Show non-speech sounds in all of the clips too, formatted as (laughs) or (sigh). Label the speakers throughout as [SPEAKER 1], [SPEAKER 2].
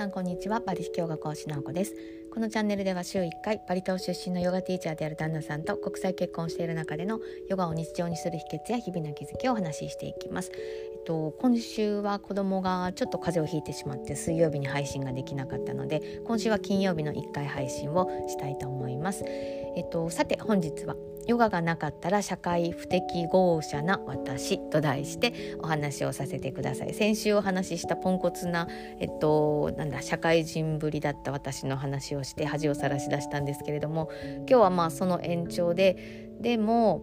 [SPEAKER 1] さんこんにちは。バリ秘境学講師直子です。このチャンネルでは週1回バリ島出身のヨガティーチャーである旦那さんと国際結婚している中でのヨガを日常にする秘訣や日々の気づきをお話ししていきます。えっと今週は子供がちょっと風邪をひいてしまって水曜日に配信ができなかったので今週は金曜日の1回配信をしたいと思います。えっとさて本日はヨガがなかったら社会不適合者な私と題してお話をさせてください。先週お話ししたポンコツなえっとなんだ社会人ぶりだった私の話をして恥をさらし出したんですけれども今日はまあその延長ででも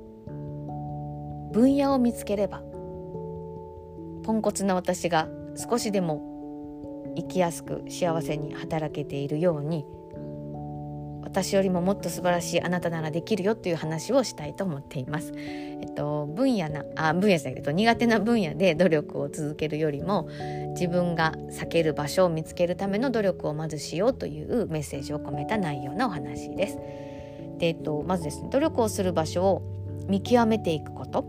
[SPEAKER 1] 分野を見つければポンコツな私が少しでも生きやすく幸せに働けているように私よりももっと素晴らしいあなたならできるよっていう話をしたいと思っています。えっと分野なあ分野じゃないけど苦手な分野で努力を続けるよりも自分が避ける場所を見つけるための努力をまずしようというメッセージを込めた内容のお話です。でえっとまずですね努力をする場所を見極めていくこと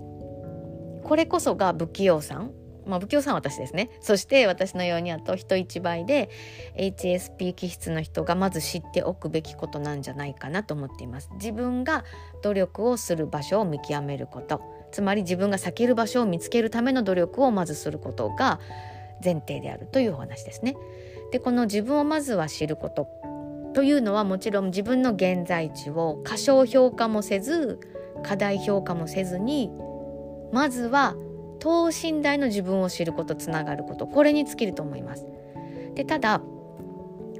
[SPEAKER 1] これこそが不器用さんまあ、不教さんは私ですね。そして私のようにあと人一倍で HSP 気質の人がまず知っておくべきことなんじゃないかなと思っています。自分が努力をする場所を見極めること。つまり自分が避ける場所を見つけるための努力をまずすることが前提であるというお話ですね。でこの自分をまずは知ることというのはもちろん自分の現在地を過小評価もせず過大評価もせずにまずは等身大の自分を知ることつながることこれに尽きると思います。でただ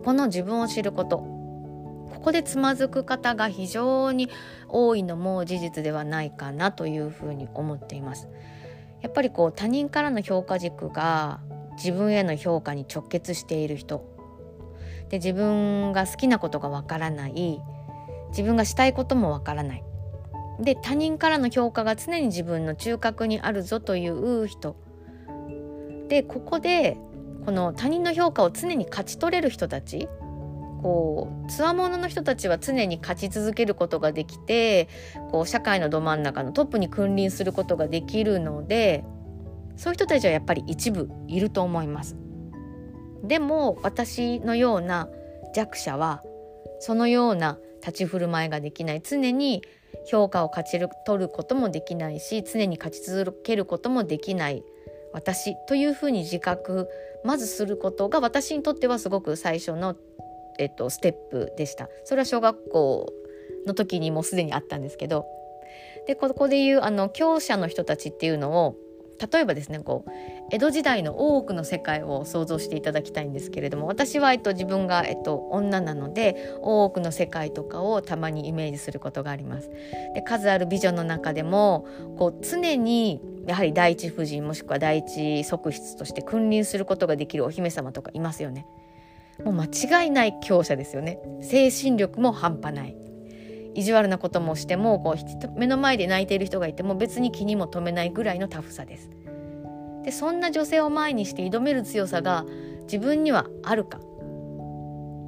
[SPEAKER 1] この自分を知ることここでつまずく方が非常に多いのも事実ではないかなというふうに思っています。やっぱりこう他人からの評価軸が自分への評価に直結している人で自分が好きなことがわからない自分がしたいこともわからないで他人からの評価が常に自分の中核にあるぞという人。でここでこの他人の評価を常に勝ち取れる人たち。こうつわものの人たちは常に勝ち続けることができてこう社会のど真ん中のトップに君臨することができるのでそういう人たちはやっぱり一部いると思います。でも私のような弱者はそのような立ち振る舞いができない。常に評価を勝ち取ることもできないし常に勝ち続けることもできない私というふうに自覚まずすることが私にとってはすごく最初の、えっと、ステップでした。それは小学校の時にもうすでにあったんですけどでここで言うあの強者の人たちっていうのを例えばですねこう江戸時代の多くの世界を想像していただきたいんですけれども私は、えっと、自分が、えっと、女なので多くの世界とかをたまにイメージすることがあります。で数ある美女の中でもこう常にやはり第一夫人もしくは第一側室として君臨することができるお姫様とかいますよね。もう間違いない強者ですよね。精神力も半端ない。意地悪なこともしてもこう目の前で泣いている人がいても別に気にも留めないぐらいのタフさです。でそんな女性を前にして挑める強さが自分にはあるか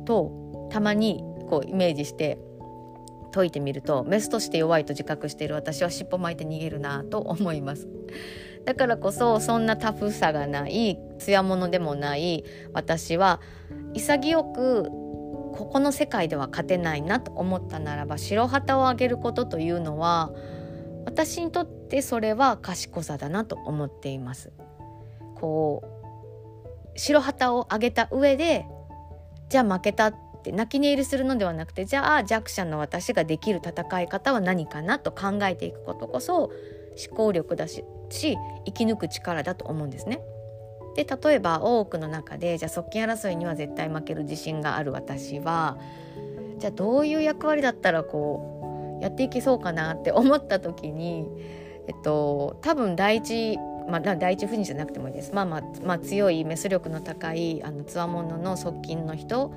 [SPEAKER 1] とたまにこうイメージして解いてみるとメスとして弱いと自覚している私は尻尾巻いて逃げるなと思います。だからこそそんなタフさがない艶ものでもない私は潔くここの世界では勝てないなと思ったならば白旗をあげることというのは私にとってそれは賢さだなと思っています。こう白旗をあげた上でじゃあ負けたって泣き寝入りするのではなくてじゃあ弱者の私ができる戦い方は何かなと考えていくことこそ思考力だし生き抜く力だと思うんですね。で例えば多くの中でじゃあ側近争いには絶対負ける自信がある私はじゃあどういう役割だったらこうやっていけそうかなって (laughs) 思った時に、えっと、多分第一まあ、第一夫人じゃなくてもいいです、まあまあまあ、強いメス力の高いあのつわものの側近の人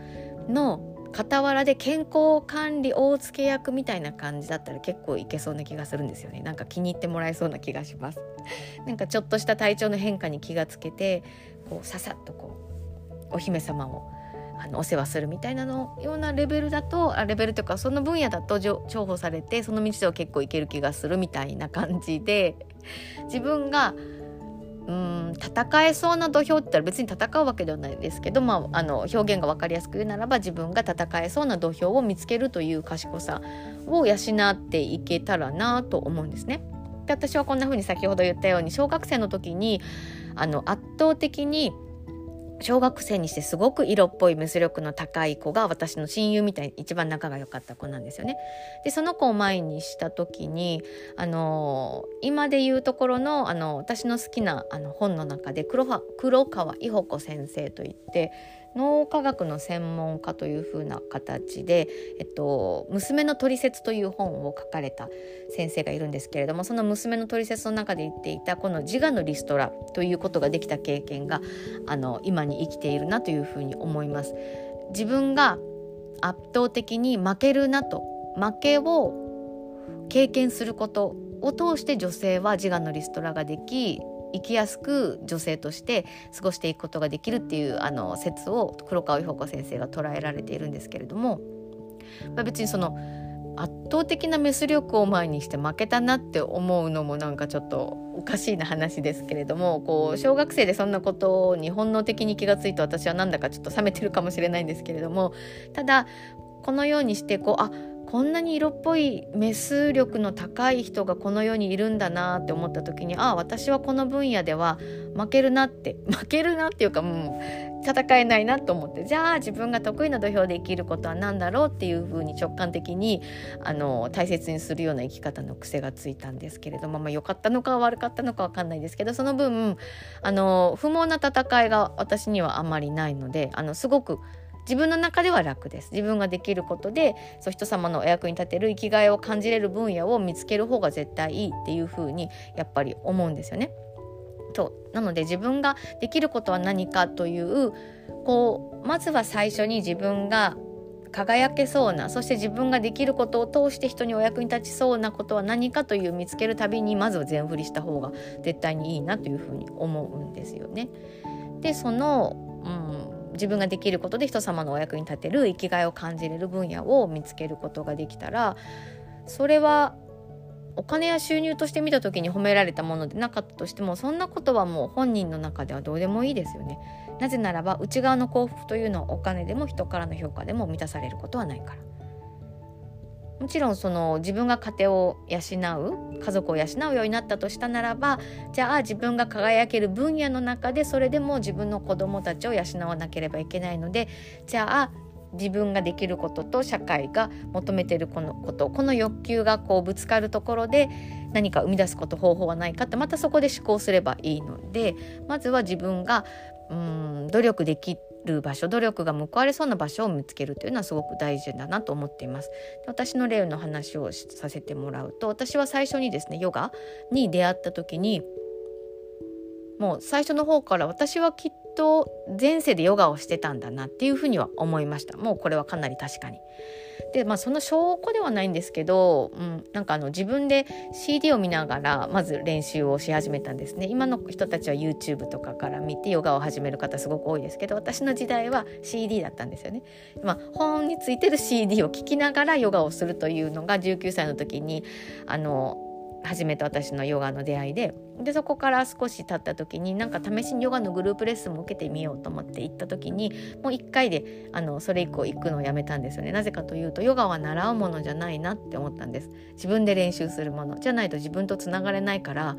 [SPEAKER 1] の傍らで健康管理大付け役みたいな感じだったら結構いけそうな気がするんですよね。なんか気に入ってもらえそうな気がします。(laughs) なんかちょっとした体調の変化に気がつけてこうささっとこうお姫様をあのお世話するみたいなのようなレベルだとあレベルというかその分野だと重宝されてその道では結構いける気がするみたいな感じで自分がうん戦えそうな土俵って言ったら別に戦うわけではないですけど、まあ、あの表現が分かりやすく言うならば自分が戦えそうな土俵を見つけるという賢さを養っていけたらなと思うんですね。で私はこんな風に先ほど言ったように小学生の時にあの圧倒的に小学生にしてすごく色っぽい無視力の高い子が私の親友みたいに一番仲が良かった子なんですよね。でその子を前にした時にあの今で言うところのあの私の好きなあの本の中で黒黒川伊保子先生といって脳科学の専門家という風な形で「えっと、娘のトリセツ」という本を書かれた先生がいるんですけれどもその娘のトリセツの中で言っていたこの自我のリストラということができた経験があの今に生きているなというふうに思います。自分が圧倒的に負けるなと負けを経験することを通して女性は自我のリストラができ生きやすく女性として過ごしていくことができるっていうあの説を黒川伊保子先生が捉えられているんですけれども、まあ、別にその圧倒的なメス力を前にして負けたなって思うのもなんかちょっとおかしいな話ですけれどもこう小学生でそんなことに本能的に気がついて私はなんだかちょっと冷めてるかもしれないんですけれどもただこのようにしてこうあこんなに色っぽいメス力の高い人がこの世にいるんだなって思った時にああ私はこの分野では負けるなって負けるなっていうかもう戦えないなと思ってじゃあ自分が得意な土俵で生きることは何だろうっていうふうに直感的にあの大切にするような生き方の癖がついたんですけれども、まあ、良かったのか悪かったのか分かんないですけどその分あの不毛な戦いが私にはあまりないのであのすごく自分の中では楽です自分ができることでそう人様のお役に立てる生きがいを感じれる分野を見つける方が絶対いいっていうふうにやっぱり思うんですよね。となので自分ができることは何かというこうまずは最初に自分が輝けそうなそして自分ができることを通して人にお役に立ちそうなことは何かという見つけるたびにまずは全振りした方が絶対にいいなというふうに思うんですよね。でその、うん、自分ができることで人様のお役に立てる生きがいを感じれる分野を見つけることができたらそれはお金や収入として見た時に褒められたものでなかったとしてもそんなことはもう本人の中ではどうでもいいですよね。なぜならば内側の幸福というのはお金でも人からの評価でも満たされることはないから。もちろんその自分が家庭を養う家族を養うようになったとしたならばじゃあ自分が輝ける分野の中でそれでも自分の子供たちを養わなければいけないのでじゃあ自分ができることと社会が求めてるこのことこの欲求がこうぶつかるところで何か生み出すこと方法はないかってまたそこで思考すればいいのでまずは自分がうん努力できる場所努力が報われそうな場所を見つけるというのはすごく大事だなと思っています。私の例の話をさせてもらうと私は最初にですねヨガに出会った時にもう最初の方から私はきっと前世でヨガをしてたんだなっていうふうには思いましたもうこれはかなり確かに。でまあその証拠ではないんですけど、うん、なんかあの自分で CD を見ながらまず練習をし始めたんですね今の人たちは YouTube とかから見てヨガを始める方すごく多いですけど私の時代は CD だったんですよね。まあ、本についてる CD を聴きながらヨガをするというのが19歳の時にあの初めて私のヨガの出会いで。でそこから少し経った時になんか試しにヨガのグループレッスンも受けてみようと思って行った時にもう1回であのそれ以降行くのをやめたんですよね。なぜかというとヨガは習うものじゃないなって思ったんです。自分で練習するもの。じゃないと自分とつながれないから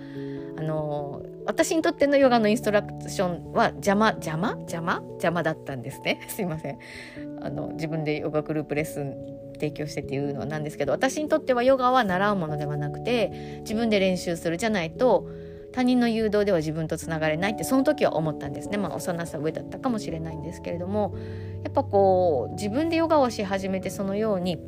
[SPEAKER 1] あの私にとってのヨガのインストラクションは邪魔邪魔？邪魔？邪魔だったんですね。(laughs) すいません。あの自分でヨガグループレッスン提供してっていうのなんですけど私にとってはヨガは習うものではなくて自分で練習するじゃないと他人の誘導では自分とつながれないってその時は思ったんですね。まあ幼さ上だったかもしれないんですけれどもやっぱこう自分でヨガをし始めてそのように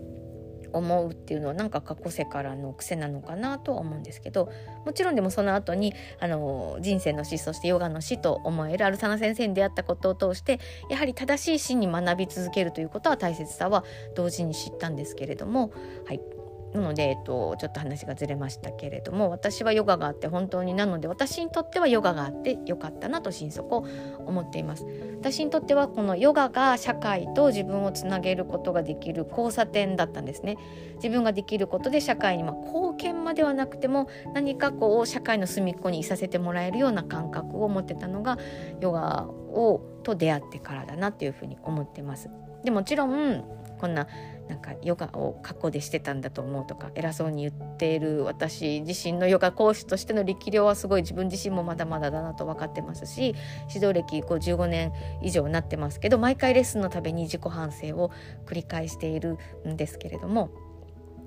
[SPEAKER 1] 思うっていうのはなんか過去世からの癖なのかなとは思うんですけどもちろんでもその後にあの人生の死そしてヨガの死と思えるアルサナ先生に出会ったことを通してやはり正しい死に学び続けるということは大切さは同時に知ったんですけれどもはい。なので、えっと、ちょっと話がずれましたけれども私はヨガがあって本当になので私にとってはヨガがあってよかったなと心底思っています。私にとってはこのヨガが社会と自分をつなげることができる交差点だったんですね。自分ができることで社会にま貢献まではなくても何かこう社会の隅っこにいさせてもらえるような感覚を持ってたのがヨガをと出会ってからだなっていうふうに思ってます。でもちろんこんななんかヨガを過去でしてたんだと思うとか偉そうに言っている私自身のヨガ講師としての力量はすごい自分自身もまだまだだなと分かってますし指導歴こう15年以上なってますけど毎回レッスンのたびに自己反省を繰り返しているんですけれども。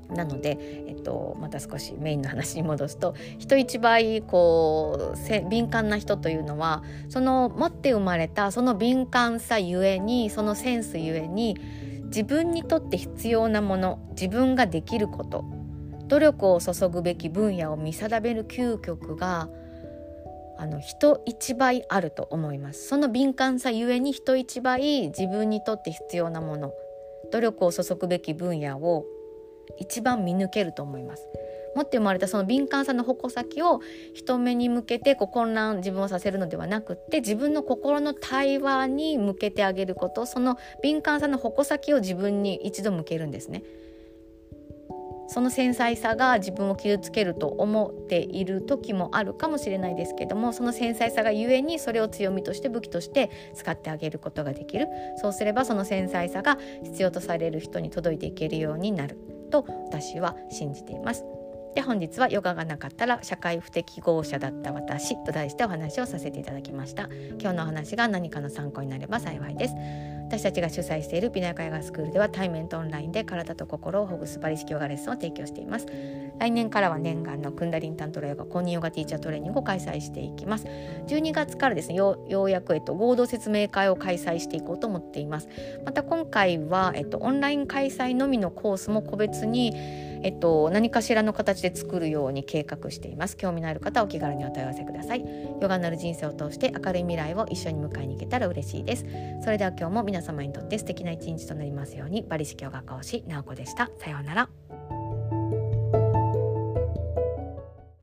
[SPEAKER 1] なので、えっと、また少しメインの話に戻すと人一倍こう敏感な人というのはその持って生まれたその敏感さゆえにそのセンスゆえに自分にとって必要なもの自分ができること努力を注ぐべき分野を見定める究極があの人一倍あると思います。その敏感さゆえに人一倍自分にとって必要なもの努力を注ぐべき分野を一番見抜けると思います。持って生まれたその敏感さの矛先を人目に向けてこう混乱自分をさせるのではなくって自分の心の対話に向けてあげることその敏感さの矛先を自分に一度向けるんですね。その繊細さが自分を傷つけると思っている時もあるかもしれないですけどもその繊細さがゆえにそれを強みとして武器として使ってあげることができるそうすればその繊細さが必要とされる人に届いていけるようになると私は信じています。で本日はヨガがなかったら社会不適合者だった私と題してお話をさせていただきました。今日のお話が何かの参考になれば幸いです。私たちが主催している美奈ヨガスクールでは対面とオンラインで体と心をほぐすバリ式ヨガレッスンを提供しています。来年からは念願のクンダリンタントラヨガ公認ヨガティーチャートレーニングを開催していきます。12月からですねようやく、えっと、合同説明会を開催していこうと思っています。また今回は、えっと、オンライン開催のみのコースも個別にえっと、何かしらの形で作るように計画しています。興味のある方はお気軽にお問い合わせください。ヨガになる人生を通して明るい未来を一緒に迎えに行けたら嬉しいです。それでは今日も皆様にとって素敵な一日となりますように。バリ式ヨガ講師なおこでした。さようなら。